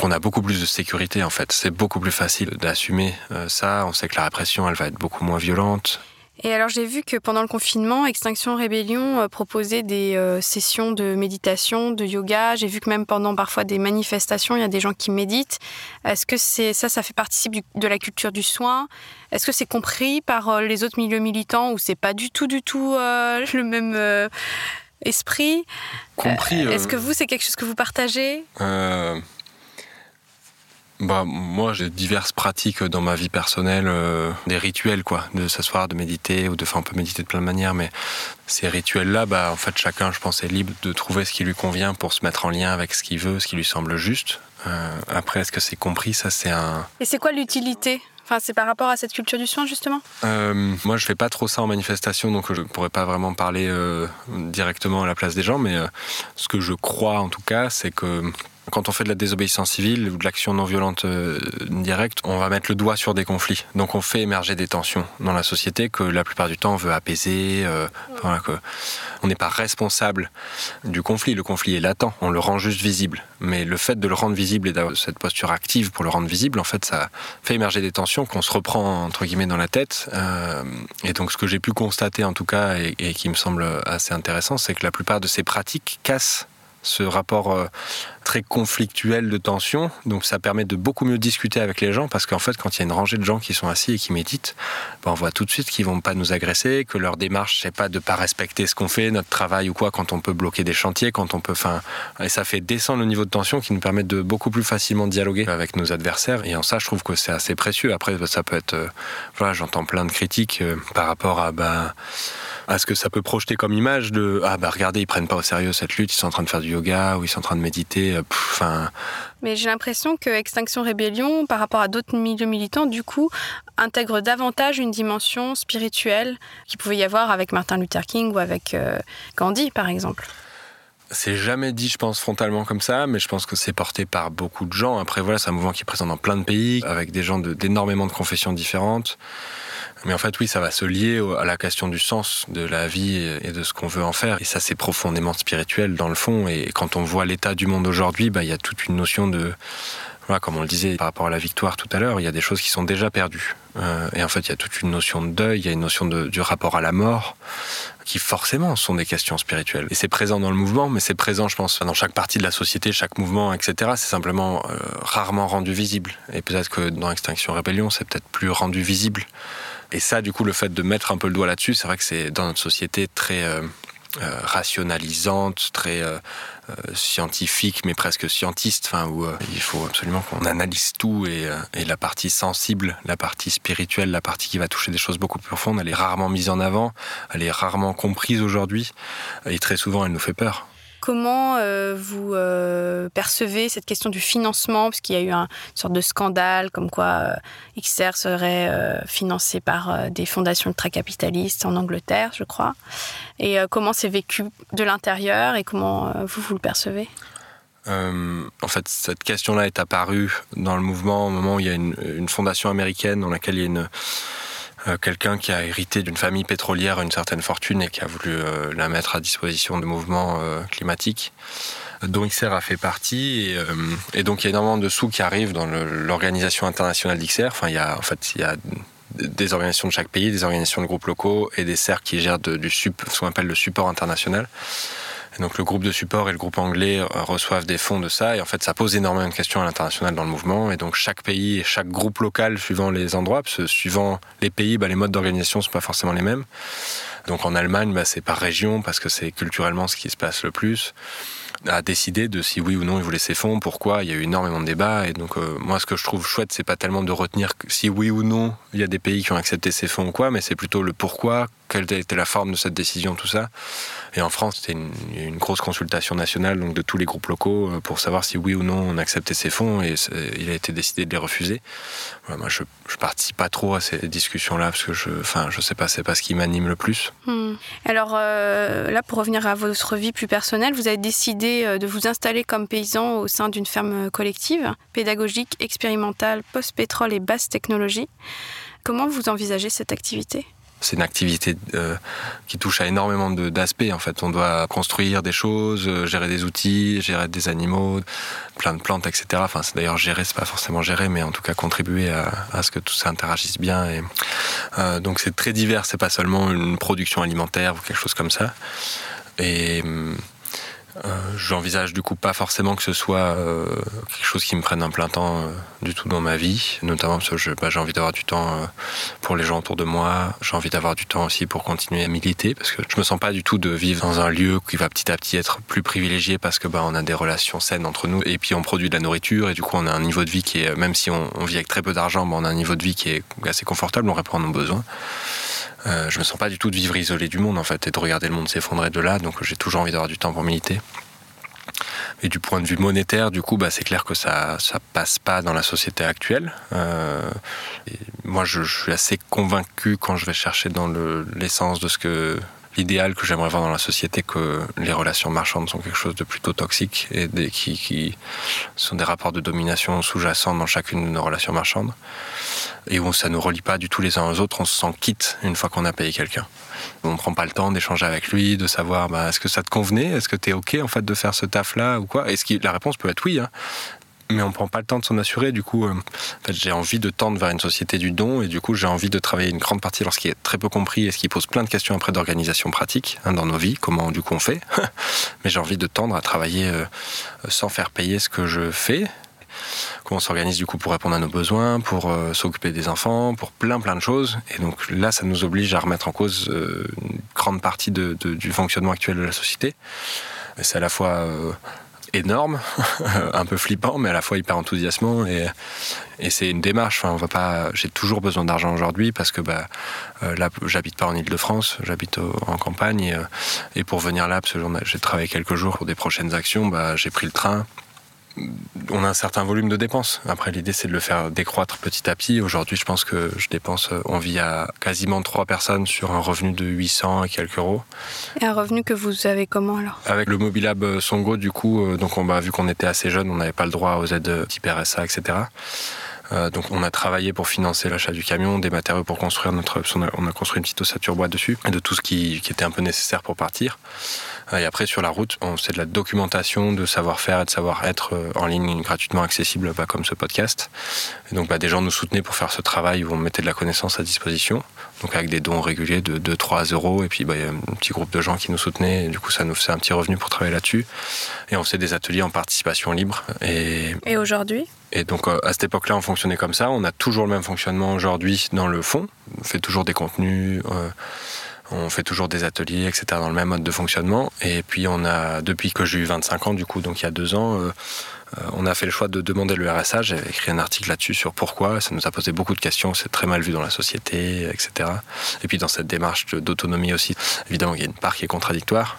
Qu'on a beaucoup plus de sécurité en fait. C'est beaucoup plus facile d'assumer euh, ça. On sait que la répression, elle va être beaucoup moins violente. Et alors j'ai vu que pendant le confinement, Extinction Rébellion euh, proposait des euh, sessions de méditation, de yoga. J'ai vu que même pendant parfois des manifestations, il y a des gens qui méditent. Est-ce que c'est ça, ça fait partie de la culture du soin? Est-ce que c'est compris par euh, les autres milieux militants ou c'est pas du tout, du tout le même esprit? Compris. Est-ce que vous, c'est quelque chose que vous partagez? Bah, moi, j'ai diverses pratiques dans ma vie personnelle, euh, des rituels, quoi, de s'asseoir, de méditer, ou de, enfin, on peut méditer de plein de manières, mais ces rituels-là, bah, en fait, chacun, je pense, est libre de trouver ce qui lui convient pour se mettre en lien avec ce qu'il veut, ce qui lui semble juste. Euh, après, est-ce que c'est compris? Ça, c'est un. Et c'est quoi l'utilité? Enfin, c'est par rapport à cette culture du soin, justement? Euh, Moi, je fais pas trop ça en manifestation, donc je pourrais pas vraiment parler directement à la place des gens, mais ce que je crois, en tout cas, c'est que quand on fait de la désobéissance civile ou de l'action non violente euh, directe, on va mettre le doigt sur des conflits. Donc on fait émerger des tensions dans la société que la plupart du temps on veut apaiser. Euh, que on n'est pas responsable du conflit. Le conflit est latent, on le rend juste visible. Mais le fait de le rendre visible et d'avoir cette posture active pour le rendre visible, en fait, ça fait émerger des tensions qu'on se reprend entre guillemets dans la tête. Euh, et donc ce que j'ai pu constater en tout cas et, et qui me semble assez intéressant, c'est que la plupart de ces pratiques cassent ce rapport euh, très conflictuel de tension. Donc ça permet de beaucoup mieux discuter avec les gens parce qu'en fait, quand il y a une rangée de gens qui sont assis et qui méditent, ben, on voit tout de suite qu'ils vont pas nous agresser, que leur démarche c'est pas de pas respecter ce qu'on fait, notre travail ou quoi, quand on peut bloquer des chantiers, quand on peut, enfin, et ça fait descendre le niveau de tension qui nous permet de beaucoup plus facilement dialoguer avec nos adversaires. Et en ça, je trouve que c'est assez précieux. Après, ça peut être, euh, voilà, j'entends plein de critiques euh, par rapport à, ben, à ce que ça peut projeter comme image de ah bah regardez ils prennent pas au sérieux cette lutte, ils sont en train de faire du yoga ou ils sont en train de méditer. Euh, enfin. Mais j'ai l'impression que Extinction Rébellion, par rapport à d'autres milieux militants, du coup, intègre davantage une dimension spirituelle qui pouvait y avoir avec Martin Luther King ou avec euh, Gandhi, par exemple. C'est jamais dit, je pense, frontalement comme ça, mais je pense que c'est porté par beaucoup de gens. Après, voilà, c'est un mouvement qui est présent dans plein de pays, avec des gens d'énormément de confessions différentes. Mais en fait, oui, ça va se lier à la question du sens de la vie et de ce qu'on veut en faire. Et ça, c'est profondément spirituel dans le fond. Et quand on voit l'état du monde aujourd'hui, bah, il y a toute une notion de, comme on le disait par rapport à la victoire tout à l'heure, il y a des choses qui sont déjà perdues. Euh, et en fait, il y a toute une notion de deuil, il y a une notion du rapport à la mort, qui forcément sont des questions spirituelles. Et c'est présent dans le mouvement, mais c'est présent, je pense, dans chaque partie de la société, chaque mouvement, etc. C'est simplement euh, rarement rendu visible. Et peut-être que dans Extinction Rébellion, c'est peut-être plus rendu visible. Et ça, du coup, le fait de mettre un peu le doigt là-dessus, c'est vrai que c'est dans notre société très euh, rationalisante, très scientifique, mais presque scientiste, enfin, où il faut absolument qu'on analyse tout et, et, la partie sensible, la partie spirituelle, la partie qui va toucher des choses beaucoup plus profondes, elle est rarement mise en avant, elle est rarement comprise aujourd'hui, et très souvent, elle nous fait peur. Comment euh, vous euh, percevez cette question du financement? Parce qu'il y a eu un, une sorte de scandale comme quoi euh, XR serait financé par des fondations ultra-capitalistes en Angleterre, je crois. Et comment c'est vécu de l'intérieur et comment vous, vous le percevez? En fait, cette question-là est apparue dans le mouvement au moment où il y a une, fondation américaine dans laquelle il y a une, quelqu'un qui a hérité d'une famille pétrolière une certaine fortune et qui a voulu euh, la mettre à disposition de mouvements euh, climatiques dont XR a fait partie et, donc il y a énormément de sous qui arrivent dans l'organisation internationale d'XR. Enfin, il y a en fait il y a des organisations de chaque pays, des organisations de groupes locaux et des cercles qui gèrent du ce qu'on appelle le support international donc le groupe de support et le groupe anglais euh, reçoivent des fonds de ça. Et en fait, ça pose énormément de questions à l'international dans le mouvement. Et donc chaque pays et chaque groupe local, suivant les endroits, suivant les pays, bah, les modes d'organisation sont pas forcément les mêmes. Donc en Allemagne, bah, c'est par région parce que c'est culturellement ce qui se passe le plus a décidé de si oui ou non il voulait ces fonds, pourquoi. Il y a eu énormément de débats. Et donc, euh, moi, ce que je trouve chouette, c'est pas tellement de retenir si oui ou non il y a des pays qui ont accepté ces fonds ou quoi, mais c'est plutôt le pourquoi, quelle était la forme de cette décision, tout ça. Et en France, c'était une, une, grosse consultation nationale donc de tous les groupes locaux euh, pour savoir si oui ou non on acceptait ces fonds et il a été décidé de les refuser. moi, je, je participe pas trop à ces discussions-là parce que je, enfin, je sais pas, c'est pas ce qui m'anime le plus. Hmm. Alors euh, là, pour revenir à votre vie plus personnelle, vous avez décidé euh, de vous installer comme paysan au sein d'une ferme collective, pédagogique, expérimentale, post-pétrole et basse technologie. Comment vous envisagez cette activité? C'est une activité euh, qui touche à énormément d'aspects. En fait, on doit construire des choses, euh, gérer des outils, gérer des animaux, plein de plantes, etc. Enfin, c'est d'ailleurs gérer, c'est pas forcément gérer, mais en tout cas contribuer à, ce que tout ça interagisse bien. Et, euh, donc c'est très divers. C'est pas seulement une production alimentaire ou quelque chose comme ça. Et hum, euh, j'envisage du coup pas forcément que ce soit euh, quelque chose qui me prenne un plein temps euh, du tout dans ma vie, notamment parce que bah, j'ai envie d'avoir du temps pour les gens autour de moi, j'ai envie d'avoir du temps aussi pour continuer à militer, parce que je me sens pas du tout de vivre dans un lieu qui va petit à petit être plus privilégié parce que bah, on a des relations saines entre nous. Et puis on produit de la nourriture. Et du coup on a un niveau de vie qui est, même si on, vit avec très peu d'argent, bah, on a un niveau de vie qui est assez confortable, on répond à nos besoins. Euh, je me sens pas du tout de vivre isolé du monde en fait et de regarder le monde s'effondrer de là. Donc j'ai toujours envie d'avoir du temps pour militer. Et du point de vue monétaire, du coup, bah, c'est clair que ça ça passe pas dans la société actuelle. Euh, moi, je, je, suis assez convaincu quand je vais chercher dans l'essence de ce que idéal que j'aimerais voir dans la société que les relations marchandes sont quelque chose de plutôt toxique et qui, qui, sont des rapports de domination sous-jacents dans chacune de nos relations marchandes et où ça ne nous relie pas du tout les uns aux autres, on se sent quitte une fois qu'on a payé quelqu'un. On ne prend pas le temps d'échanger avec lui, de savoir bah, est-ce que ça te convenait, est-ce que tu es OK en fait de faire ce taf-là ou quoi? Est-ce que la réponse peut être oui, hein mais on prend pas le temps de s'en assurer. Du coup, euh, j'ai envie de tendre vers une société du don et du coup, j'ai envie de travailler une grande partie lorsqu'il est très peu compris et ce qui pose plein de questions après d'organisation pratique hein, dans nos vies, comment du coup on fait. mais j'ai envie de tendre à travailler euh, sans faire payer ce que je fais. Comment on s'organise du coup pour répondre à nos besoins, pour euh, s'occuper des enfants, pour plein plein de choses. Et donc là, ça nous oblige à remettre en cause une grande partie de, du fonctionnement actuel de la société. C'est à la fois énorme, un peu flippant, mais à la fois hyper enthousiasmant. Et, et c'est une démarche. Enfin, on va pas. J'ai toujours besoin d'argent aujourd'hui parce que bah, euh, là, j'habite pas en Ile-de-France, j'habite en campagne. Et, euh, et, pour venir là, parce que j'ai travaillé quelques jours pour des prochaines actions, bah, j'ai pris le train on a un certain volume de dépenses. Après, l'idée, c'est de le faire décroître petit à petit. Aujourd'hui, je pense que je dépense, euh, on vit à quasiment trois personnes sur un revenu de 800 et quelques euros. Et un revenu que vous avez comment alors? Avec le Mobilab euh, Songo, du coup, euh, donc on, bah, vu qu'on était assez jeune, on n'avait pas le droit aux aides type RSA, etc. donc on a travaillé pour financer l'achat du camion, des matériaux pour construire notre... On a, construit une petite ossature bois dessus, de tout ce qui, était un peu nécessaire pour partir. Et après, sur la route, c'est de la documentation, de savoir-faire et de savoir-être euh, en ligne gratuitement accessible, bah, comme ce podcast. Et donc, bah, des gens nous soutenaient pour faire ce travail où on mettait de la connaissance à disposition. Donc, avec des dons réguliers de 2-3 euros. Et puis, bah, il y a un petit groupe de gens qui nous soutenaient. Du coup, ça nous faisait un petit revenu pour travailler là-dessus. Et on faisait des ateliers en participation libre. Et aujourd'hui et donc euh, à cette époque-là, on fonctionnait comme ça. On a toujours le même fonctionnement aujourd'hui dans le fond. On fait toujours des contenus. Euh, on fait toujours des ateliers, etc., dans le même mode de fonctionnement. Et puis, on a, depuis que j'ai eu 25 ans, du coup, donc il y a deux ans, euh, on a fait le choix de demander le RSA. J'ai écrit un article là-dessus sur pourquoi. Ça nous a posé beaucoup de questions. C'est très mal vu dans la société, etc. Et puis dans cette démarche d'autonomie aussi, évidemment, il y a une part qui est contradictoire.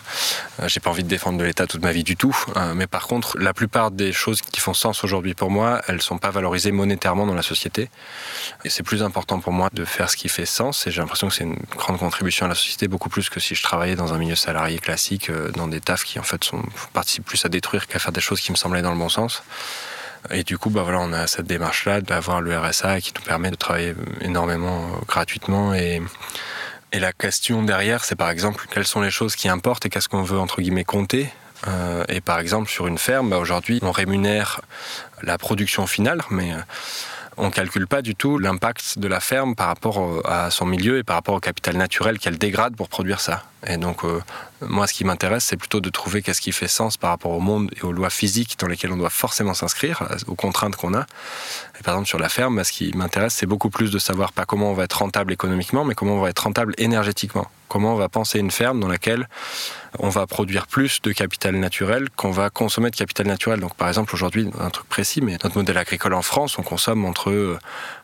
Euh, j'ai pas envie de défendre de l'État toute ma vie du tout. Hein. mais par contre, la plupart des choses qui font sens aujourd'hui pour moi, elles sont pas valorisées monétairement dans la société. Et c'est plus important pour moi de faire ce qui fait sens. Et j'ai l'impression que c'est une grande contribution à la société, beaucoup plus que si je travaillais dans un milieu salarié classique, euh, dans des tafs qui en fait sont participent plus à détruire qu'à faire des choses qui me semblaient dans le bon sens. Et du coup, bah voilà, on a cette démarche-là d'avoir le RSA qui nous permet de travailler énormément euh, gratuitement. Et, la question derrière, c'est par exemple quelles sont les choses qui importent et qu'est-ce qu'on veut entre guillemets compter. Euh, et par exemple, sur une ferme, bah aujourd'hui, on rémunère la production finale, mais euh, on calcule pas du tout l'impact de la ferme par rapport à son milieu et par rapport au capital naturel qu'elle dégrade pour produire ça. Et donc, euh, moi, ce qui m'intéresse, c'est plutôt de trouver qu'est-ce qui fait sens par rapport au monde et aux lois physiques dans lesquelles on doit forcément s'inscrire, aux contraintes qu'on a. Et par exemple, sur la ferme, ce qui m'intéresse, c'est beaucoup plus de savoir pas comment on va être rentable économiquement, mais comment on va être rentable énergétiquement. Comment on va penser une ferme dans laquelle on va produire plus de capital naturel qu'on va consommer de capital naturel. Donc, par exemple, aujourd'hui, un truc précis, mais notre modèle agricole en France, on consomme entre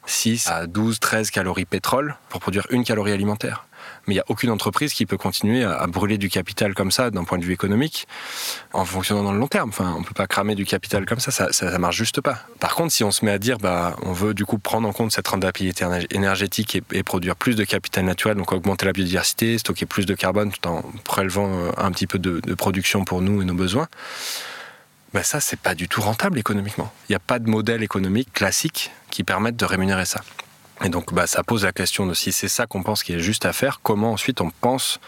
6 à 12, 13 calories pétrole pour produire une calorie alimentaire mais il n'y a aucune entreprise qui peut continuer à, brûler du capital comme ça d'un point de vue économique en fonctionnant dans le long terme. Enfin, on peut pas cramer du capital comme ça, ça, ça, marche juste pas. Par contre, si on se met à dire, bah, on veut du coup prendre en compte cette rentabilité énergétique et, produire plus de capital naturel, donc augmenter la biodiversité, stocker plus de carbone tout en prélevant euh, un petit peu de, production pour nous et nos besoins. Ben ça, c'est pas du tout rentable économiquement. Il n'y a pas de modèle économique classique qui permette de rémunérer ça. Et donc, bah, ça pose la question de si c'est ça qu'on pense qui est juste à faire, comment ensuite on pense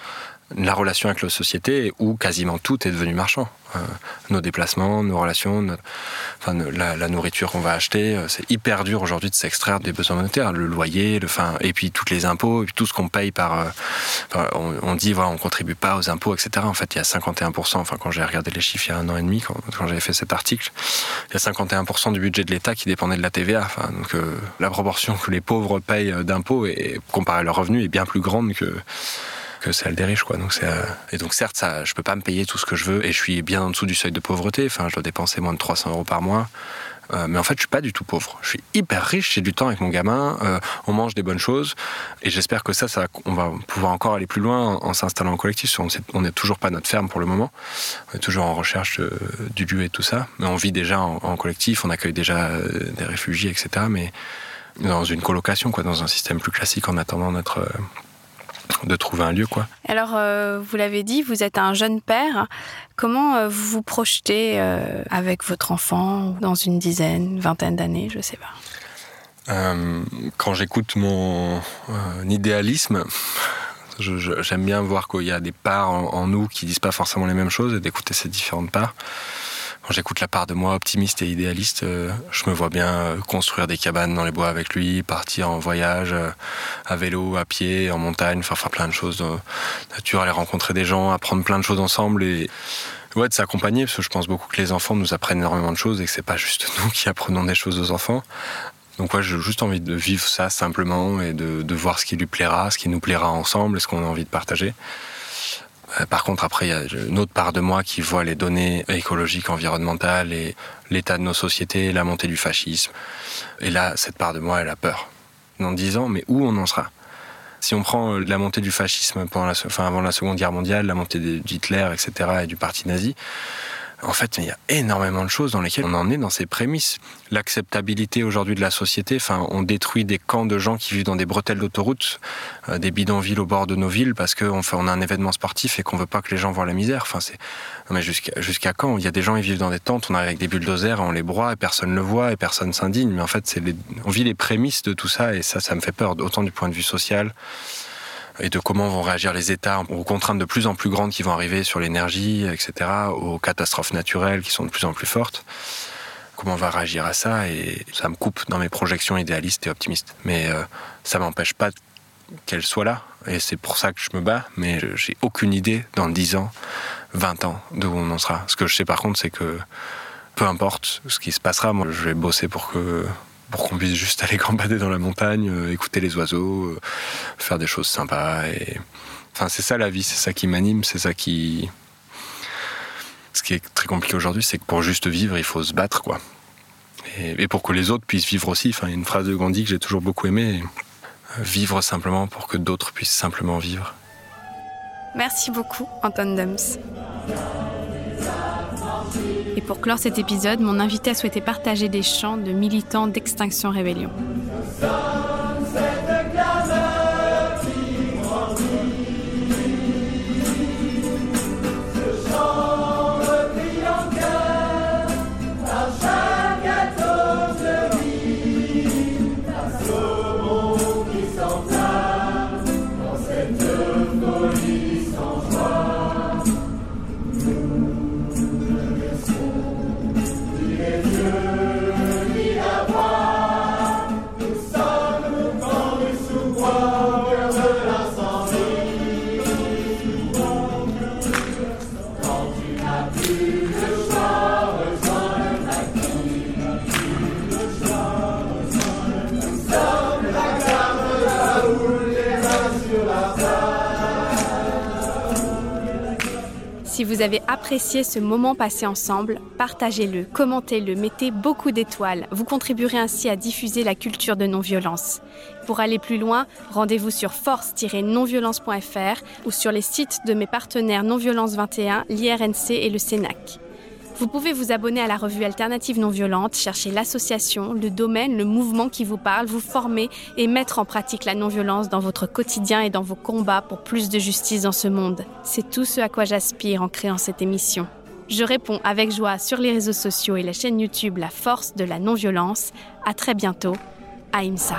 la relation avec la société où quasiment tout est devenu marchand. Euh, nos déplacements, nos relations, la, nourriture qu'on va acheter, euh, c'est hyper dur aujourd'hui de s'extraire des besoins monétaires, le loyer, et puis tous les impôts, et puis tout ce qu'on paye par. Euh, on, dit voilà, on contribue pas aux impôts, etc. En fait, il y a 51%. Enfin, quand j'ai regardé les chiffres il y a un an et demi, quand, j'avais fait cet article, il y a 51% du budget de l'État qui dépendait de la TVA. Donc la proportion que les pauvres payent d'impôts, comparée à leurs revenus, est bien plus grande que que celle des riches, quoi. Donc c'est euh, et donc certes, ça, je peux pas me payer tout ce que je veux et je suis bien en dessous du seuil de pauvreté. Enfin, je dois dépenser moins de 300 euros par mois. Euh, mais en fait, je suis pas du tout pauvre. Je suis hyper riche, j'ai du temps avec mon gamin, euh, on mange des bonnes choses, et j'espère que ça, ça, on va pouvoir encore aller plus loin en, s'installant en collectif. On n'est toujours pas notre ferme pour le moment, on est toujours en recherche du lieu et tout ça, mais on vit déjà en, en collectif, on accueille déjà des réfugiés, etc. Mais dans une colocation, quoi, dans un système plus classique, en attendant notre de trouver un lieu. quoi. Alors, euh, vous l'avez dit, vous êtes un jeune père. Comment euh, vous vous projetez euh, avec votre enfant dans une dizaine, vingtaine d'années, je ne sais pas Quand j'écoute mon idéalisme, j'aime bien voir qu'il y a des parts en, en, nous qui disent pas forcément les mêmes choses et d'écouter ces différentes parts quand j'écoute la part de moi optimiste et idéaliste, euh, je me vois bien euh, construire des cabanes dans les bois avec lui, partir en voyage euh, à vélo, à pied, en montagne, faire, faire plein de choses la nature, aller rencontrer des gens, apprendre plein de choses ensemble et ouais, de s'accompagner parce que je pense beaucoup que les enfants nous apprennent énormément de choses et que c'est pas juste nous qui apprenons des choses aux enfants. Donc ouais, j'ai juste envie de vivre ça simplement et de, de voir ce qui lui plaira, ce qui nous plaira ensemble et ce qu'on a envie de partager. Euh, par contre, après, il y a une autre part de moi qui voit les données écologiques, environnementales et l'état de nos sociétés, la montée du fascisme. Et là, cette part de moi, elle a peur. Dans dix ans, mais où on en sera? Si on prend euh, la montée du fascisme avant la Seconde Guerre mondiale, la montée d'Hitler, etc., et du parti nazi, en fait, il y a énormément de choses dans lesquelles on en est dans ces prémices. L'acceptabilité aujourd'hui de la société, enfin, on détruit des camps de gens qui vivent dans des bretelles d'autoroute, euh, des bidonvilles au bord de nos villes parce qu'on on a un événement sportif et qu'on veut pas que les gens voient la misère. Enfin, c'est, mais jusqu'à, quand? Il y a des gens qui vivent dans des tentes, on arrive avec des bulldozers, on les broie et personne ne le voit et personne s'indigne. Mais en fait, on vit les prémices de tout ça et ça, ça me fait peur, autant du point de vue social et de comment vont réagir les États aux contraintes de plus en plus grandes qui vont arriver sur l'énergie, etc., aux catastrophes naturelles qui sont de plus en plus fortes. Comment on va réagir à ça? Et ça me coupe dans mes projections idéalistes et optimistes. Mais euh, ça m'empêche pas qu'elle soit là. Et c'est pour ça que je me bats. Mais j'ai aucune idée dans 10 ans, 20 ans, d'où on en sera. Ce que je sais par contre, c'est que peu importe ce qui se passera, moi je vais bosser pour que pour qu'on puisse juste aller gambader dans la montagne, euh, écouter les oiseaux, euh, faire des choses sympas. Enfin, c'est ça la vie, c'est ça qui m'anime, c'est ça qui. Ce qui est très compliqué aujourd'hui, c'est que pour juste vivre, il faut se battre, quoi. Et, pour que les autres puissent vivre aussi. Enfin, il y a une phrase de Gandhi que j'ai toujours beaucoup aimée vivre simplement pour que d'autres puissent simplement vivre. Merci beaucoup, Anton Dums. Et pour clore cet épisode, mon invité a souhaité partager des chants de militants d'Extinction Rébellion. Vous avez apprécié ce moment passé ensemble, partagez-le, commentez-le, mettez beaucoup d'étoiles. Vous contribuerez ainsi à diffuser la culture de non-violence. Pour aller plus loin, rendez-vous sur force-nonviolence.fr ou sur les sites de mes partenaires Non-Violence 21, l'IRNC et le CENAC. Vous pouvez vous abonner à la revue Alternative Non Violente, chercher l'association, le domaine, le mouvement qui vous parle, vous former et mettre en pratique la non-violence dans votre quotidien et dans vos combats pour plus de justice dans ce monde. C'est tout ce à quoi j'aspire en créant cette émission. Je réponds avec joie sur les réseaux sociaux et la chaîne YouTube La Force de la Non-Violence. À très bientôt. Aïmsa.